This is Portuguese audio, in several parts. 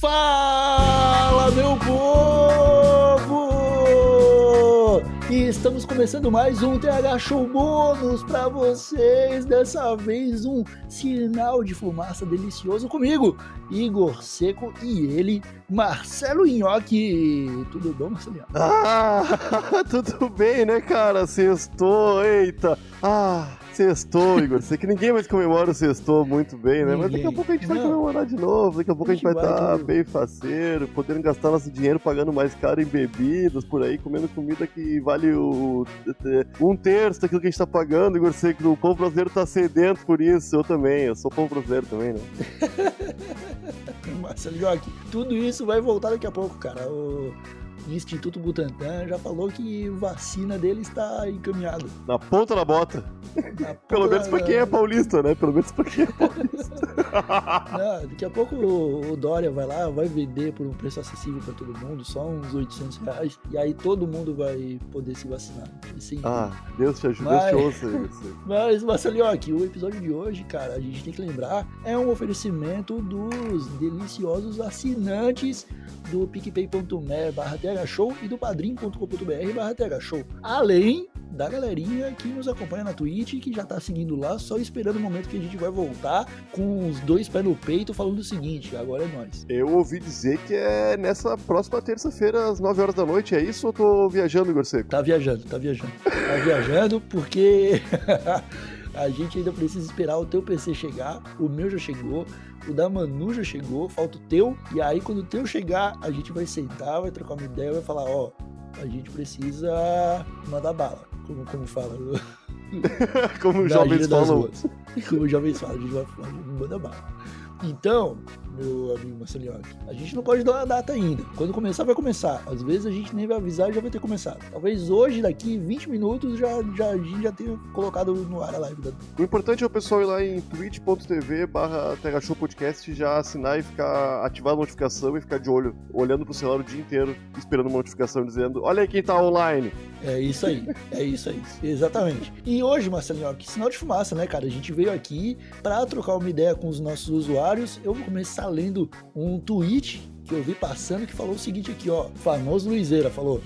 Fala, meu povo! E estamos começando mais um TH Show bônus para vocês. Dessa vez um sinal de fumaça delicioso comigo, Igor Seco e ele, Marcelo Nhoque. Tudo bom, Marcelo? Ah, tudo bem, né, cara? Sextou, eita. Ah, sextou, Igor. Sei que ninguém mais comemora o sextou muito bem, né? Mas daqui a pouco a gente vai comemorar de novo. Daqui a pouco a gente vai estar claro. bem faceiro, podendo gastar nosso dinheiro pagando mais caro em bebidas por aí, comendo comida que vale o, um terço daquilo que a gente tá pagando, Igor. Sei que o povo brasileiro tá sedento por isso. Eu também, eu sou povo brasileiro também, né? Marcelo Nhoque, tudo isso vai voltar daqui a pouco, cara. O Instituto Butantan já falou que vacina dele está encaminhada. Na ponta da bota. Na Pelo ponta menos pra quem é paulista, né? Pelo menos pra quem é paulista. Não, daqui a pouco o, o Dória vai lá, vai vender por um preço acessível para todo mundo, só uns 800 reais, e aí todo mundo vai poder se vacinar. Incrível. Ah, Deus te ajude, Mas- Deus te ouça. Sei. Mas, Marcelinhoque, o episódio de hoje, cara, a gente tem que lembrar, é um oferecimento dos deliciosos assinantes do picpay.me barra thshow e do padrim.com.br barra thshow. Além da galerinha que nos acompanha na Twitch, que já tá seguindo lá, só esperando o momento que a gente vai voltar com os dois pés no peito, falando o seguinte, agora é nóis. Eu ouvi dizer que é nessa próxima terça-feira, às 9 horas da noite. É isso ou eu tô viajando, Igor Seco? Tá viajando, tá viajando. Tá viajando porque a gente ainda precisa esperar o teu PC chegar, o meu já chegou, o da Manu já chegou, falta o teu, e aí quando o teu chegar, a gente vai sentar, vai trocar uma ideia, vai falar, ó, a gente precisa mandar bala, como, como fala, Como os jovens falam. Como os jovens falam, a gente vai falar, manda bala. Então, meu amigo Marcelinhoque, a gente não pode dar uma data ainda. Quando começar, vai começar. Às vezes a gente nem vai avisar e já vai ter começado. Talvez hoje, daqui 20 minutos, já, já, a gente já tenha colocado no ar a live da. O importante é o pessoal ir lá em twitch.tv barra Podcast já assinar e ficar ativar a notificação e ficar de olho, olhando pro celular o dia inteiro, esperando uma notificação dizendo, olha aí quem tá online. É isso aí, é isso aí, exatamente. E hoje, Marcelinho, que sinal de fumaça, né, cara? A gente veio aqui pra trocar uma ideia com os nossos usuários. Eu vou começar lendo um tweet que eu vi passando que falou o seguinte aqui, ó. Famoso Luizeira falou: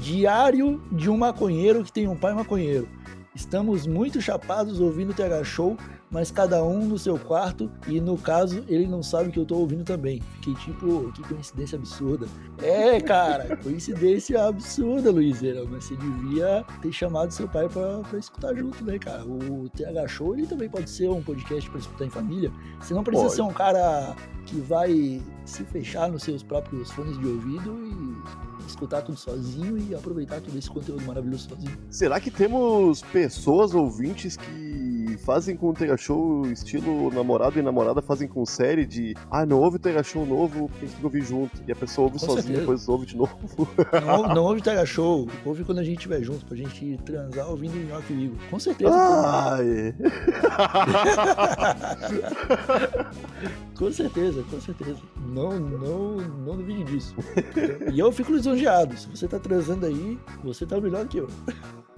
Diário de um maconheiro que tem um pai maconheiro. Estamos muito chapados ouvindo o TH Show, mas cada um no seu quarto e no caso ele não sabe que eu tô ouvindo também. Fiquei tipo, que coincidência absurda. É, cara, coincidência absurda, Luizeira, mas você devia ter chamado seu pai pra, pra escutar junto, né, cara? O TH Show ele também pode ser um podcast pra escutar em família. Você não precisa Pode. ser um cara que vai se fechar nos seus próprios fones de ouvido e escutar tudo sozinho e aproveitar todo esse conteúdo maravilhoso sozinho. Será que temos pessoas ouvintes que fazem com o Tega Show estilo namorado e namorada fazem com série de ah, não ouve o Tega Show novo, porque a gente tem que ouvir junto. E a pessoa ouve Com sozinha, certeza. depois ouve de novo. Não, não ouve TH Show, ouve quando a gente estiver junto, pra gente transar ouvindo o Nhoque e o Igor. Com certeza. Ai. Com certeza, com certeza. Não, não, não duvide disso. E eu fico lisonjeado. Se você tá transando aí, você tá melhor que eu.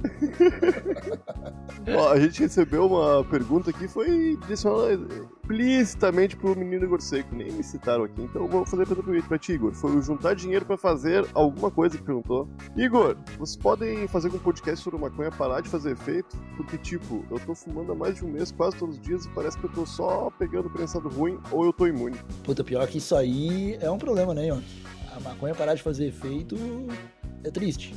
Ó, a gente recebeu uma pergunta que foi direcionada explicitamente pro menino Igor Seco, nem me citaram aqui, então vou fazer a pergunta pra ti, Igor. Foi juntar dinheiro pra fazer alguma coisa que perguntou. Igor, vocês podem fazer com um podcast sobre maconha parar de fazer efeito? Porque, tipo, eu tô fumando há mais de um mês, quase todos os dias, e parece que eu tô só pegando prensado ruim ou eu tô imune. Puta, pior que isso aí é um problema, né, Nhoque? A maconha parar de fazer efeito é triste.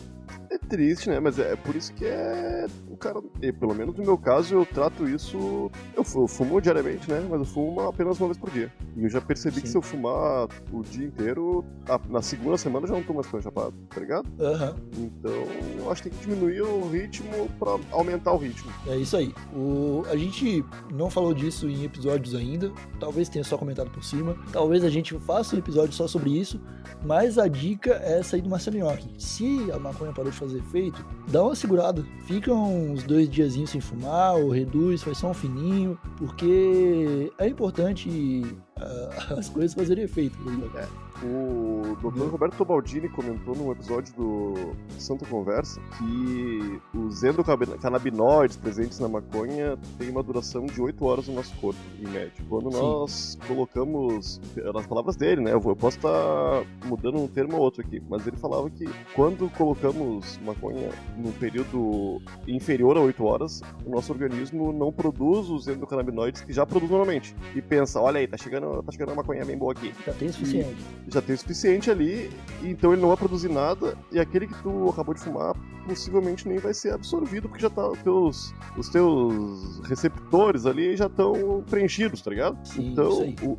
É triste, né? Mas é por isso que é. O cara. e, pelo menos no meu caso, eu trato isso. Eu fu- eu fumo diariamente, né? Mas eu fumo apenas uma vez por dia. E eu já percebi que Sim. se eu fumar o dia inteiro, a- na segunda semana eu já não tô mais com chapado, tá ligado? Aham. Então eu acho que tem que diminuir o ritmo pra aumentar o ritmo. É isso aí. O, a gente não falou disso em episódios ainda. Talvez tenha só comentado por cima. Talvez a gente faça um episódio só sobre isso. Mas a dica é aí do Marcelo Nhoque. Se a maconha parou de fazer efeito, dá uma segurada. Fica uns dois diazinhos sem fumar, ou reduz, faz só um fininho. Porque é importante ah, as coisas fazerem efeito. tá ligado? O Dr. Roberto Tobaldini comentou num episódio do Santa Conversa que os endocannabinoides presentes na maconha têm uma duração de 8 horas no nosso corpo, em média. Quando Sim. nós colocamos, nas palavras dele, né? Eu posso estar mudando um termo ou outro aqui, mas ele falava que quando colocamos maconha num período inferior a 8 horas, o nosso organismo não produz os endocannabinoides que já produz normalmente. E pensa, olha aí, tá chegando, tá chegando uma maconha bem boa aqui. Já tem o suficiente. Já tem o suficiente ali, então ele não vai produzir nada, e aquele que tu acabou de fumar possivelmente nem vai ser absorvido, porque já tá os teus, os teus receptores ali já estão preenchidos, tá ligado? Sim, então, o,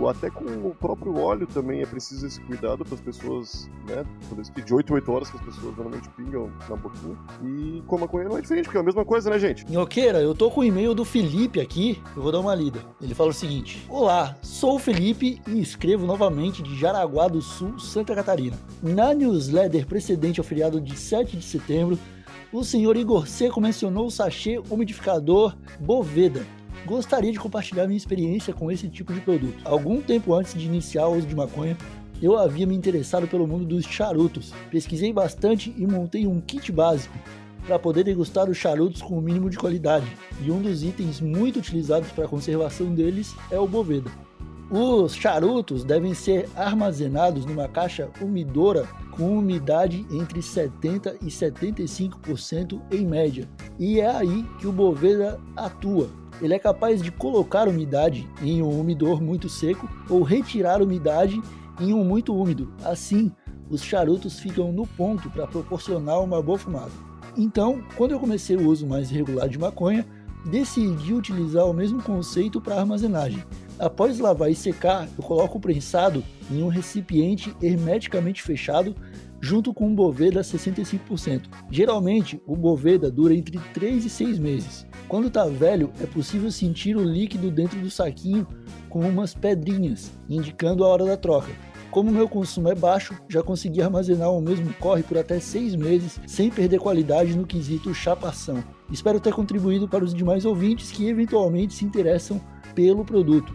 o, até com o próprio óleo também é preciso esse cuidado para as pessoas, né? Por isso que de 8 a 8 horas que as pessoas normalmente pingam na boquinha. E com a maconha não é diferente, porque é a mesma coisa, né, gente? Nhoqueira, eu tô com o e-mail do Felipe aqui, eu vou dar uma lida. Ele fala o seguinte: Olá, sou o Felipe e escrevo novamente de Jaraguá do Sul, Santa Catarina. Na newsletter precedente ao feriado de 7 de setembro, o senhor Igor Seco mencionou o sachê umidificador Boveda, gostaria de compartilhar minha experiência com esse tipo de produto. Algum tempo antes de iniciar o uso de maconha, eu havia me interessado pelo mundo dos charutos. Pesquisei bastante e montei um kit básico para poder degustar os charutos com o mínimo de qualidade. E um dos itens muito utilizados para a conservação deles é o Boveda. Os charutos devem ser armazenados numa caixa umidora com umidade entre 70% e 75% em média. E é aí que o Boveda atua ele é capaz de colocar umidade em um umidor muito seco ou retirar umidade em um muito úmido. Assim, os charutos ficam no ponto para proporcionar uma boa fumada. Então, quando eu comecei o uso mais regular de maconha, decidi utilizar o mesmo conceito para armazenagem. Após lavar e secar, eu coloco o prensado em um recipiente hermeticamente fechado junto com um Boveda 65%. Geralmente, o Boveda dura entre 3 e 6 meses. Quando está velho, é possível sentir o líquido dentro do saquinho com umas pedrinhas, indicando a hora da troca. Como meu consumo é baixo, já consegui armazenar o mesmo corre por até 6 meses sem perder qualidade no quesito chapação. Espero ter contribuído para os demais ouvintes que eventualmente se interessam pelo produto.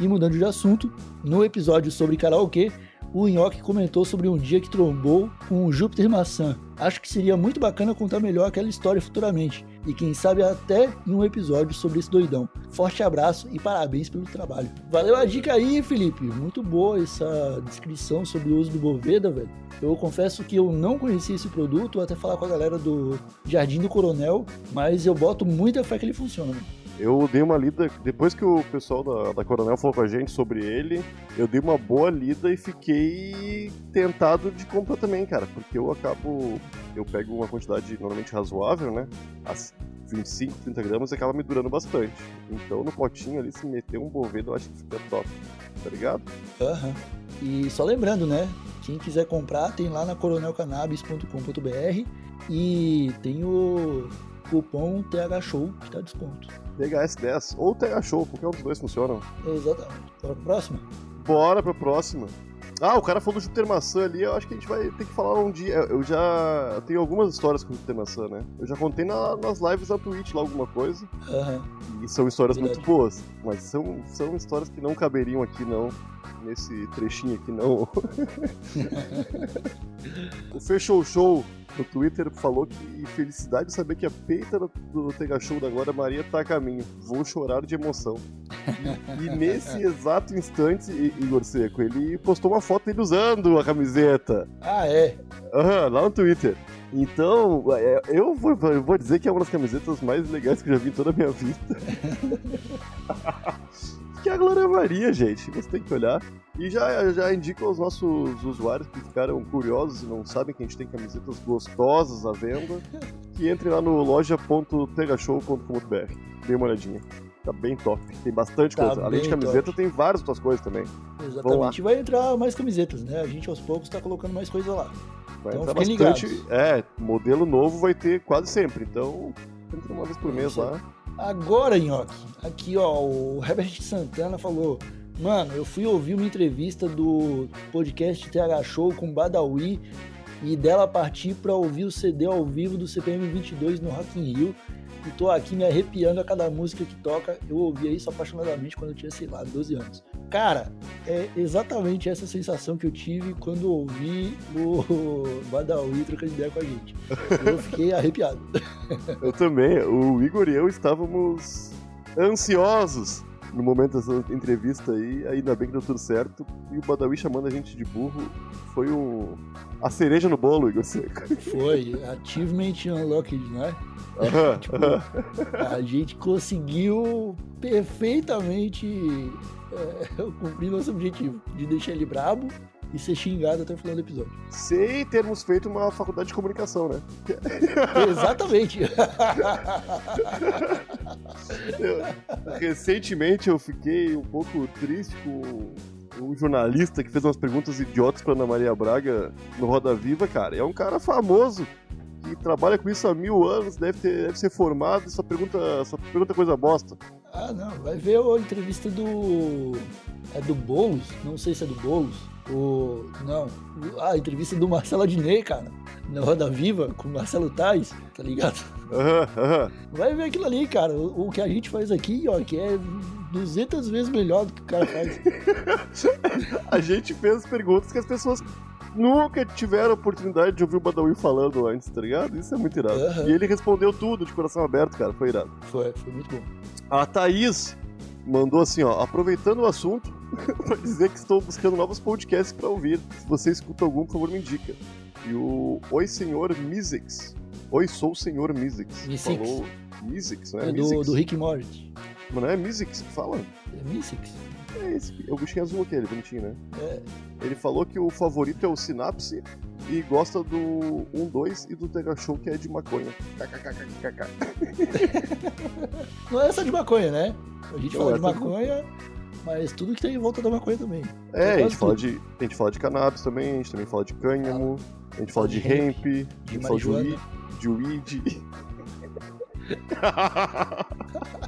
E mudando de assunto, no episódio sobre karaokê, o Nhoque comentou sobre um dia que trombou com o Júpiter Maçã. Acho que seria muito bacana contar melhor aquela história futuramente, e quem sabe até em um episódio sobre esse doidão. Forte abraço e parabéns pelo trabalho. Valeu a dica aí, Felipe. Muito boa essa descrição sobre o uso do Boveda, velho. Eu confesso que eu não conhecia esse produto, até falar com a galera do Jardim do Coronel, mas eu boto muita fé que ele funciona. Eu dei uma lida, depois que o pessoal da, da Coronel falou com a gente sobre ele, eu dei uma boa lida e fiquei tentado de comprar também, cara, porque eu acabo, eu pego uma quantidade normalmente razoável, né, as 25, 30 gramas, acaba me durando bastante. Então no potinho ali, se meter um bovedo, eu acho que fica top, tá ligado? Aham. Uhum. E só lembrando, né, quem quiser comprar, tem lá na coronelcannabis.com.br e tem o cupom THSHOW que tá desconto. THS10 ou THSHOW, qualquer um dos dois funcionam. Exatamente. Bora pra próxima? Bora pra próxima. Ah, o cara falou do Júpiter Maçã ali, eu acho que a gente vai ter que falar um dia. Eu já tenho algumas histórias com o Júpiter Maçã, né? Eu já contei na, nas lives da Twitch lá alguma coisa. Uhum. E são histórias Verdade. muito boas. Mas são, são histórias que não caberiam aqui, não. Nesse trechinho aqui, não. o Fechou Show no Twitter falou que felicidade saber que a peita do Tega Show da Glória Maria tá a caminho. Vou chorar de emoção. E, e nesse exato instante, Igor Seco, ele postou uma foto dele usando a camiseta. Ah, é? Aham, uhum, lá no Twitter. Então, é, eu vou, eu vou dizer que é uma das camisetas mais legais que eu já vi em toda a minha vida. que é a Glória Maria, gente. Você tem que olhar. E já, já indico aos nossos usuários que ficaram curiosos e não sabem que a gente tem camisetas gostosas à venda, que entrem lá no loja.tegashow.com.br. Dê uma olhadinha. Tá bem top. Tem bastante tá coisa. Além de camiseta, top. tem várias outras coisas também. Exatamente. Vai entrar mais camisetas, né? A gente aos poucos tá colocando mais coisa lá. Vai então, entrar bastante. Ligados. É, modelo novo vai ter quase sempre. Então, entra uma vez por mês lá. Agora, Nhoque, aqui ó, o Herbert Santana falou: Mano, eu fui ouvir uma entrevista do podcast TH Show com Badawi e dela partir para ouvir o CD ao vivo do CPM 22 no Rock in Rio e tô aqui me arrepiando a cada música que toca. Eu ouvia isso apaixonadamente quando eu tinha, sei lá, 12 anos. Cara, é exatamente essa sensação que eu tive quando ouvi o Badawi trocando ideia com a gente. Eu fiquei arrepiado. Eu também. O Igor e eu estávamos ansiosos no momento dessa entrevista aí, ainda bem que deu tudo certo. E o Badawi chamando a gente de burro foi um... a cereja no bolo, Igor Seco. Foi, achievement unlocked, né? Aham, tipo, aham. a gente conseguiu perfeitamente é, cumprir nosso objetivo de deixar ele brabo e ser xingado até o final do episódio. Sem termos feito uma faculdade de comunicação, né? Exatamente. Eu- recentemente eu fiquei um pouco triste com um jornalista que fez umas perguntas idiotas pra Ana Maria Braga no Roda Viva, cara. É um cara famoso que trabalha com isso há mil anos, deve, ter, deve ser formado e só pergunta, só pergunta coisa bosta. ah, não, vai ver a entrevista do. É do Boulos? Não sei se é do Boulos. O. Não. A entrevista do Marcelo Adnet, cara. Na Roda Viva, com o Marcelo Tais, tá ligado? Aham, aham. Vai ver aquilo ali, cara. O, o que a gente faz aqui, ó, que é 200 vezes melhor do que o cara faz. A gente fez perguntas que as pessoas nunca tiveram a oportunidade de ouvir o Badawi falando antes, tá ligado? Isso é muito irado. Aham. E ele respondeu tudo de coração aberto, cara. Foi irado. Foi, foi muito bom. A Thaís mandou assim, ó, aproveitando o assunto, pra dizer que estou buscando novos podcasts pra ouvir. Se você escuta algum, por favor, me indica. E o Oi Senhor Misex. Oi, sou o Senhor Misex. Falou Misex, não é? É do, Misex? do Rick Morty. Mas não é Misex que fala? É Mystics. É esse, é o bichinho azul aquele, bonitinho, né? É, Ele falou que o favorito é o Synapse e gosta do 1, 2 e do Tega Show, que é de maconha. Não é só de maconha, né? A gente Não, fala é de tudo- maconha, mas tudo que tem em volta da maconha também. É, a gente, fala tudo. de, a gente fala de cannabis também, a gente também fala de cânhamo, a gente fala de de hemp, hemp, a gente de fala de weed. De weed.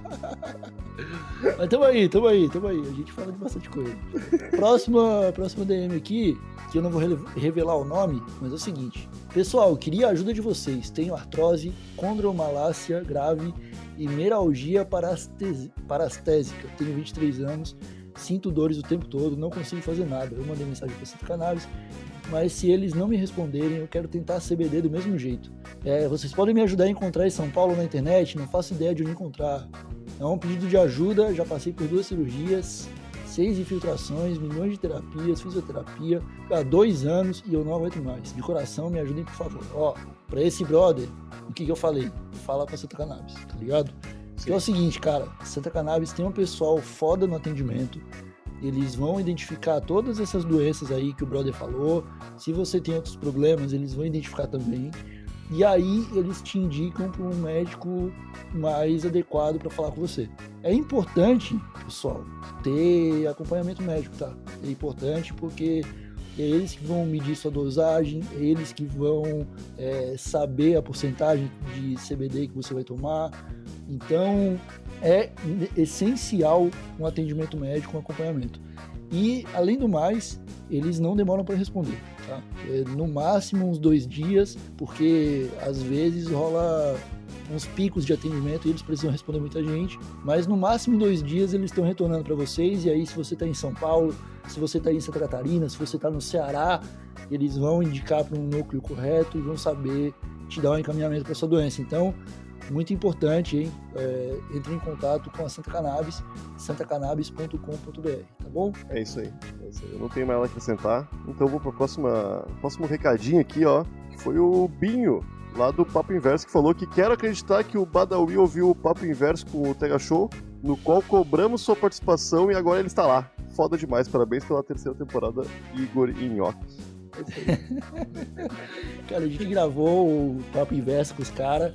Mas tamo aí, tamo aí, tamo aí. A gente fala de bastante coisa. Próxima, próxima DM aqui, que eu não vou revelar o nome, mas é o seguinte. Pessoal, queria a ajuda de vocês. Tenho artrose, condromalácia grave e meralgia parastésica. Tenho 23 anos, sinto dores o tempo todo, não consigo fazer nada. Eu mandei mensagem para Centro Cannabis, mas se eles não me responderem, eu quero tentar CBD do mesmo jeito. É, vocês podem me ajudar a encontrar em São Paulo na internet? Não faço ideia de onde encontrar. É um pedido de ajuda, já passei por duas cirurgias, seis infiltrações, milhões de terapias, fisioterapia, há dois anos e eu não aguento mais. De coração, me ajudem, por favor. Ó, pra esse brother, o que, que eu falei? Fala com a Santa Cannabis, tá ligado? Que é o seguinte, cara, Santa Cannabis tem um pessoal foda no atendimento. Eles vão identificar todas essas doenças aí que o brother falou. Se você tem outros problemas, eles vão identificar também. E aí eles te indicam para um médico mais adequado para falar com você. É importante, pessoal, ter acompanhamento médico, tá? É importante porque é eles que vão medir sua dosagem, é eles que vão é, saber a porcentagem de CBD que você vai tomar. Então é essencial um atendimento médico, um acompanhamento. E além do mais, eles não demoram para responder. Tá? É, no máximo uns dois dias, porque às vezes rola uns picos de atendimento e eles precisam responder muita gente, mas no máximo dois dias eles estão retornando para vocês. E aí, se você está em São Paulo, se você está em Santa Catarina, se você está no Ceará, eles vão indicar para um núcleo correto e vão saber te dar um encaminhamento para sua doença. Então, muito importante, hein? É, entre em contato com a Santa Cannabis, santacannabis.com.br, tá bom? É isso aí. É isso aí. Eu não tenho mais nada a acrescentar. Então vou pro próxima, próximo recadinho aqui, ó. Que foi o Binho, lá do Papo Inverso, que falou que quer acreditar que o Badawi ouviu o Papo Inverso com o Tega Show, no qual cobramos sua participação e agora ele está lá. Foda demais, parabéns pela terceira temporada, Igor e Nhoque. É. Cara, a gente gravou o Papo Inverso com os caras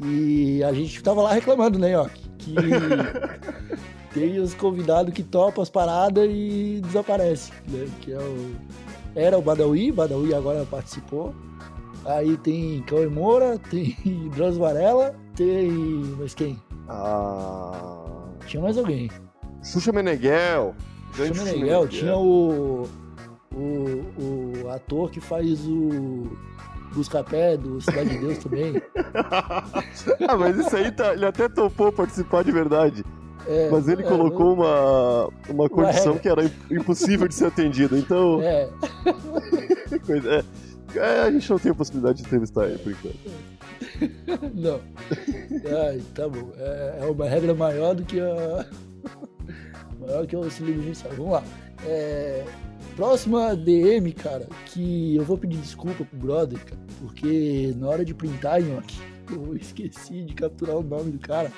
e a gente tava lá reclamando, né, ó, que tem os convidados que topam as paradas e desaparece, né? Que é o... Era o Badawi, Badawi agora participou. Aí tem Cauê Moura, tem Drauzio Varela, tem... mas quem? Ah. Tinha mais alguém. Xuxa Meneghel. Xuxa Meneghel, tinha o, o, o ator que faz o, Buscapé, do Cidade de Deus também. ah, mas isso aí tá, ele até topou participar de verdade. É, Mas ele é, colocou uma, uma condição regra. que era impossível de ser atendida. Então, É, coisa- é, é, a gente não tem a possibilidade de entrevistar ele por enquanto. não. Ai, tá bom. É, é uma regra maior do que a. maior que o judicial. Vamos lá. É, próxima DM, cara, que eu vou pedir desculpa pro brother, cara, porque na hora de printar, Nhoque, eu esqueci de capturar o nome do cara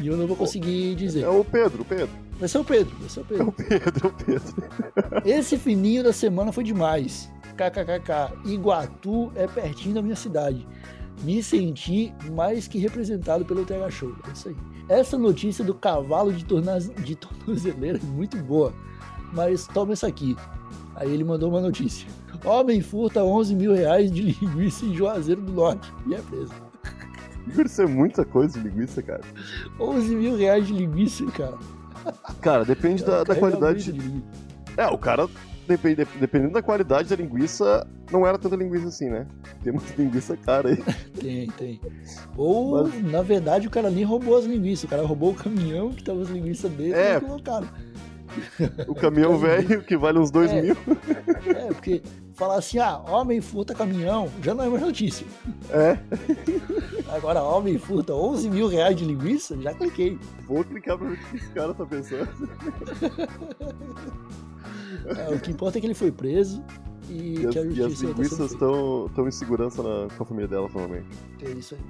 e eu não vou conseguir dizer. É o Pedro, o Pedro. Vai ser o Pedro, vai ser o É Pedro. o Pedro, é o Pedro. Esse fininho da semana foi demais. KKKK. Iguatu é pertinho da minha cidade. Me senti mais que representado pelo TH Show. É isso aí. Essa notícia do cavalo de, torna... de tornozeleira é muito boa. Mas toma essa aqui. Aí ele mandou uma notícia. Homem furta 11 mil reais de linguiça em Juazeiro do Norte e é preso. Isso é muita coisa de linguiça, cara. 11 mil reais de linguiça, cara. Cara, depende da, da Carrega qualidade. de. É, o cara, depende, dependendo da qualidade da linguiça, não era tanta linguiça assim, né? Tem muita linguiça cara aí. Tem, tem. Ou, Mas- na verdade, o cara nem roubou as linguiças. O cara roubou o caminhão que tava as linguiças dele É. e colocaram. O caminhão velho, que vale uns dois É. mil. É, porque falar assim, ah, homem furta caminhão, já não é mais notícia. É, Agora, homem furta 11 mil reais de linguiça, já cliquei. vou clicar pra ver o que esse cara tá pensando. É, o que importa é que ele foi preso e, E as, que a e as justiça tá linguiças estão em segurança na- com a família dela, provavelmente. É isso aí.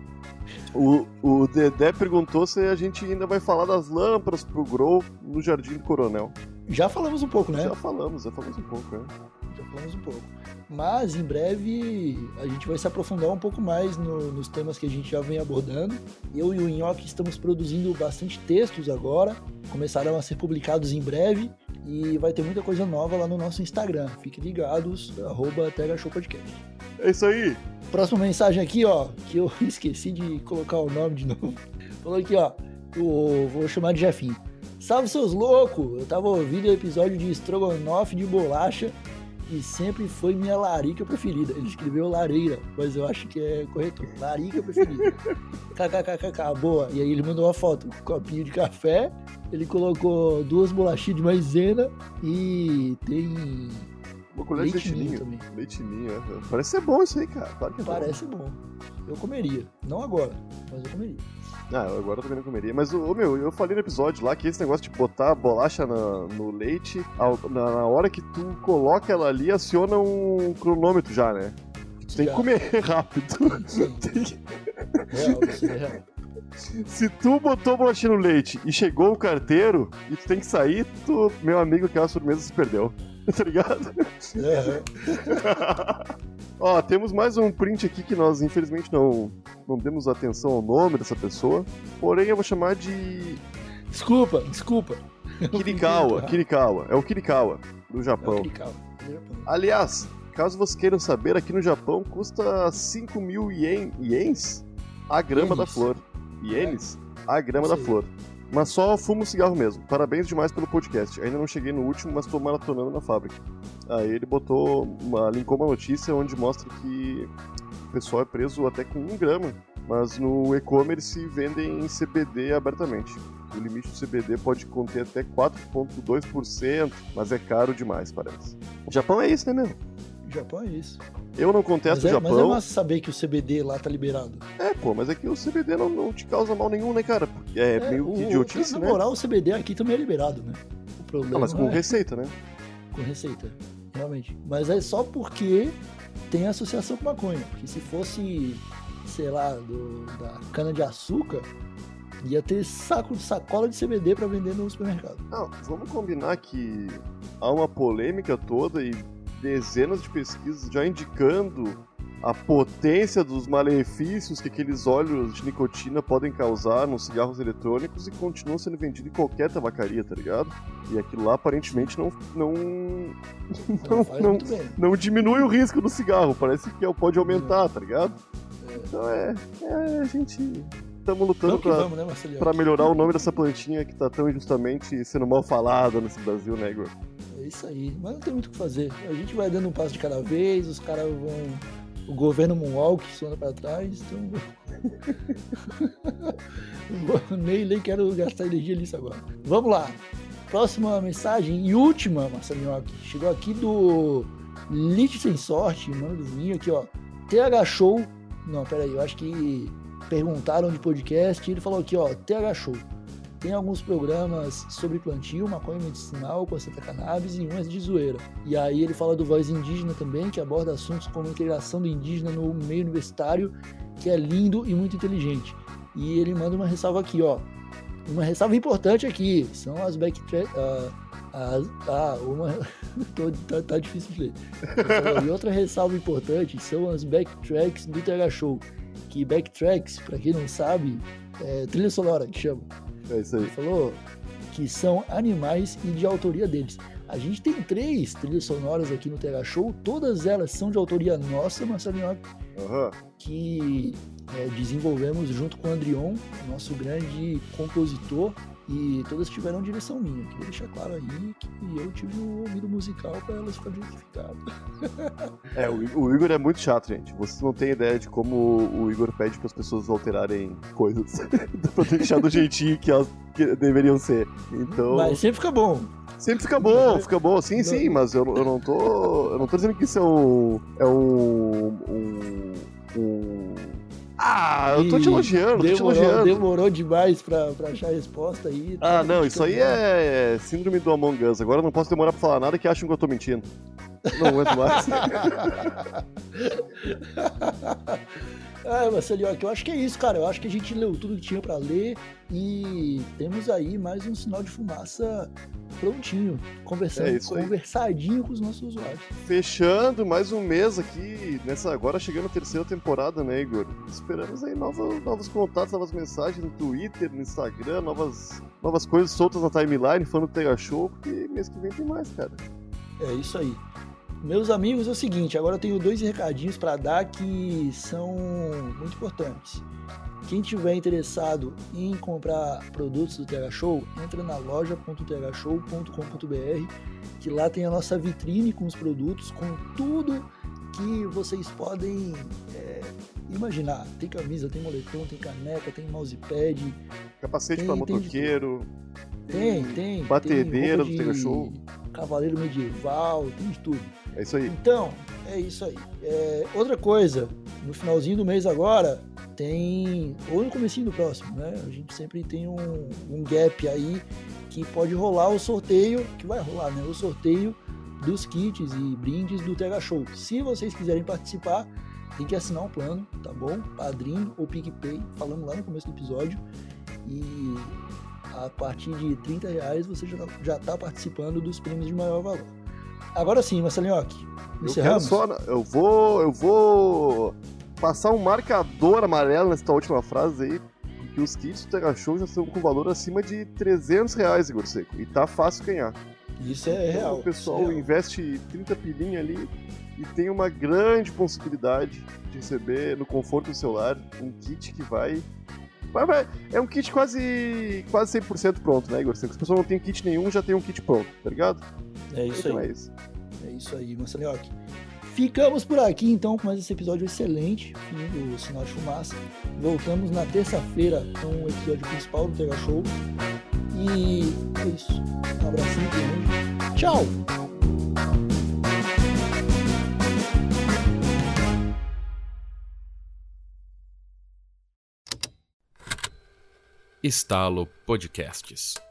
O, o Dedé perguntou se a gente ainda vai falar das lâmpadas pro Grow no Jardim do Coronel. Já falamos um pouco, né? Já falamos, já falamos um pouco, né? Já falamos um pouco. Mas em breve a gente vai se aprofundar um pouco mais no- nos temas que a gente já vem abordando. Eu e o Nhoque estamos produzindo bastante textos agora, começarão a ser publicados em breve e vai ter muita coisa nova lá no nosso Instagram. Fiquem ligados, arroba Podcast. É isso aí! Próxima mensagem aqui, ó, que eu esqueci de colocar o nome de novo. Falou aqui, ó, o, vou chamar de Jefinho. Salve seus loucos! Eu tava ouvindo o episódio de Strogonoff de bolacha e sempre foi minha larica preferida. Ele escreveu lareira, mas eu acho que é correto. Larica preferida. KKKKK, boa. E aí ele mandou uma foto, um copinho de café, ele colocou duas bolachinhas de maisena e tem Colher de leite ninho também. Leitinho, é. Parece ser bom isso aí, cara. Claro que é bom. Parece bom. Eu comeria. Não agora, mas eu comeria. Ah, agora eu também não comeria. Mas, ô meu, eu falei no episódio lá que esse negócio de botar a bolacha na- no leite, ao- na, na hora que tu coloca ela ali, aciona um cronômetro já, né? Tu tem Já. que comer rápido. Sim. Tem que- Real, é real. Se tu botou bolachinha no leite e chegou o carteiro e tu tem que sair, tu, meu amigo, aquela sobremesa se perdeu. Tá ligado? Aham. Ó, temos mais um print aqui que nós, infelizmente, não, não demos atenção ao nome dessa pessoa. Porém, eu vou chamar de Desculpa, desculpa. Kirikawa. Kirikawa. É o Kirikawa, do É o Japão. Kirikawa, do Japão. Aliás, caso vocês queiram saber, aqui no Japão custa 5 mil ien, ienes a grama da Ienes. flor. Ienes a grama da flor. Mas só fumo cigarro mesmo. Parabéns demais pelo podcast. Ainda não cheguei no último, mas tô maratonando na fábrica. Aí ele botou uma, linkou uma notícia onde mostra que o pessoal é preso até com 1 grama, mas no e-commerce vendem em CBD abertamente. O limite do CBD pode conter até 4,2%, mas é caro demais, parece. O Japão é isso, né, meu? O Japão é isso. Eu não Mas contesto é, o mas é Japão. massa saber que o CBD lá tá liberado. É, pô, mas é que o CBD não, não te causa mal nenhum, né, cara? Porque É, meio que o- idiotice, Na né? moral, o CBD aqui também é liberado, né? O problema Não, mas com é receita, né? com receita, realmente. Mas é só porque tem associação com maconha. Porque se fosse, sei lá, do, da cana-de-açúcar, ia ter saco de sacola de CBD pra vender no supermercado. Não, vamos combinar que há uma polêmica toda e dezenas de pesquisas já indicando a potência dos malefícios que aqueles óleos de nicotina podem causar nos cigarros eletrônicos e continuam sendo vendidos em qualquer tabacaria, tá ligado? E aquilo lá aparentemente não, não, Não, não, não, não diminui o risco do cigarro, parece que pode aumentar, tá ligado? É. Então é, é a gente estamos lutando vamos, né, pra melhorar o nome dessa plantinha que tá tão injustamente sendo mal falada nesse Brasil, né, Igor? Isso aí. Mas não tem muito o que fazer. A gente vai dando um passo de cada vez, os caras vão o governo Moonwalk anda para trás, então. nem, nem quero gastar energia nisso agora. Vamos lá. Próxima mensagem e última, Marcelinho, chegou aqui do Lit Sem Sorte, mano do vinho aqui, ó. TH Show. Não, peraí, eu acho que perguntaram de podcast e ele falou aqui, ó, TH Show. Tem alguns programas sobre plantio, maconha medicinal, placenta cannabis e umas de zoeira. E aí ele fala do Voz Indígena também, que aborda assuntos como integração do indígena no meio universitário, que é lindo e muito inteligente. E ele manda uma ressalva aqui, ó. Uma ressalva importante aqui, são as backtrack... Uh, as, ah, uma... Tô, tá, tá, difícil de ler. e outra ressalva importante são as backtracks do TH Show. Que backtracks, para quem não sabe, é trilha sonora que chama. É isso aí. Ele falou que são animais e de autoria deles. A gente tem três trilhas sonoras aqui no TH Show, todas elas são de autoria nossa, Marcelinho, uhum. que é, desenvolvemos junto com o Andrion, nosso grande compositor, e todas tiveram direção minha. Queria deixar claro aí que eu tive um ouvido musical para elas ficarem justificadas. É, o, o, Igor é muito chato, gente. Vocês não têm ideia de como o Igor pede para as pessoas alterarem coisas para deixar do jeitinho que elas que deveriam ser. Então. Mas sempre fica bom. Sempre fica bom, fica bom. Sim, sim, mas eu, eu não tô. Eu não tô dizendo que isso é um. É um. um, um ah, eu tô te elogiando, demorou, tô te elogiando. Demorou demais pra, pra achar a resposta aí. Tá ah, não, isso aí é, é síndrome do Among Us. Agora eu não posso demorar pra falar nada que acham que eu tô mentindo. Não aguento mais. É, Marcelinho, eu acho que é isso, cara. Eu acho que a gente leu tudo que tinha para ler e temos aí mais um sinal de fumaça prontinho, conversando, é conversadinho com os nossos usuários. Fechando mais um mês aqui, nessa agora chegando a terceira temporada, né, Igor? Esperamos aí novos, novos contatos, novas mensagens no Twitter, no Instagram, novas, novas coisas soltas na timeline, falando do Tega Show, porque mês que vem tem mais, cara. É isso aí. Meus amigos, é o seguinte, agora eu tenho dois recadinhos para dar que são muito importantes. Quem tiver interessado em comprar produtos do TH Show, entra na loja.thshow.com.br, que lá tem a nossa vitrine com os produtos, com tudo que vocês podem é, imaginar. Tem camisa, tem moletom, tem caneca, tem mousepad. Capacete para motoqueiro. Tem, tem. Batedeira do TH Show. Cavaleiro medieval, tem de tudo. É isso aí. Então, é isso aí. É, outra coisa, no finalzinho do mês agora, tem. Ou no comecinho do próximo, né? A gente sempre tem um, um gap aí que pode rolar o sorteio, que vai rolar, né? O sorteio dos kits e brindes do TH Show. Se vocês quiserem participar, tem que assinar um plano, tá bom? Padrinho ou PicPay, falando lá no começo do episódio. E a partir de 30 reais você já está participando dos prêmios de maior valor. Agora sim, Marcelinhoque. Encerramos? Eu, só, eu vou. Eu vou passar um marcador amarelo nessa última frase aí. Porque os kits do Terra Show já estão com valor acima de 300 reais, Igor Seco. E tá fácil ganhar. Isso é então, real. O pessoal é investe 30 pilinha ali e tem uma grande possibilidade de receber no conforto do celular um kit que vai é um kit quase, quase 100% pronto, né, Igor? Se a pessoa não tem kit nenhum, já tem um kit pronto, tá ligado? É isso então aí. É isso, é isso aí, Marcelinhoque. Ficamos por aqui então com mais esse episódio excelente, fim do Sinal de Fumaça. Voltamos na terça-feira com o episódio principal do Tega Show. E é isso. Um abracinho grande. Tchau! Estalo Podcasts.